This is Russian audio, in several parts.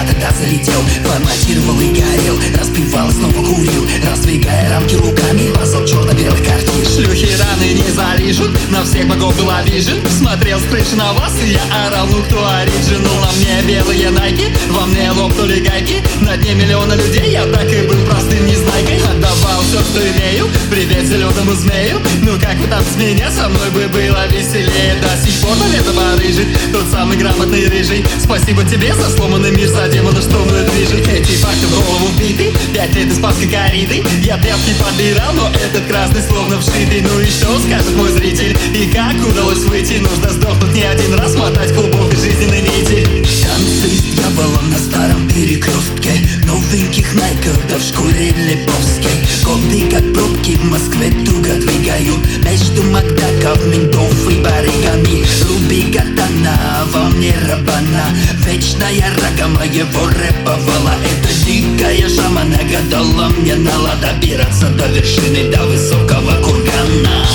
я тогда залетел Форматировал и горел, распивал, снова курил Раздвигая рамки руками, бросал черно-белых картин. Шлюхи раны не залижут, на всех богов был обижен Смотрел с крыши на вас, и я орал, ну кто оригинал? На мне белые найки, во мне лопнули гайки На дне миллиона людей я так и был простым привет зеленому змею? Ну как вы там с меня, со мной бы было веселее. До сих пор лето барыжит, тот самый грамотный рыжий. Спасибо тебе за сломанный мир, за демона, мной движет. Эти факты в голову вбиты, пять лет из паски кориды. Я тряпки подбирал, но этот красный словно вшитый. Ну что скажет мой зритель, и как удалось выйти? Нужно сдохнуть не один раз, мотать клубок из жизненной нити Годы как пробки в Москве туго двигаю Между Макдаков, ментов и барыгами Руби катана, во мне рабана. Вечная рага моего рэпа Это дикая жама нагадала мне нала Добираться до вершины, до высокого кургана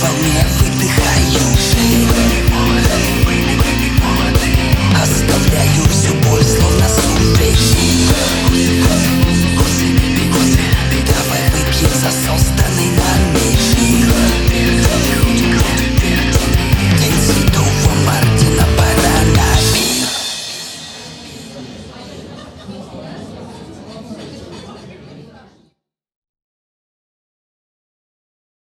Во мне выдыхаю живым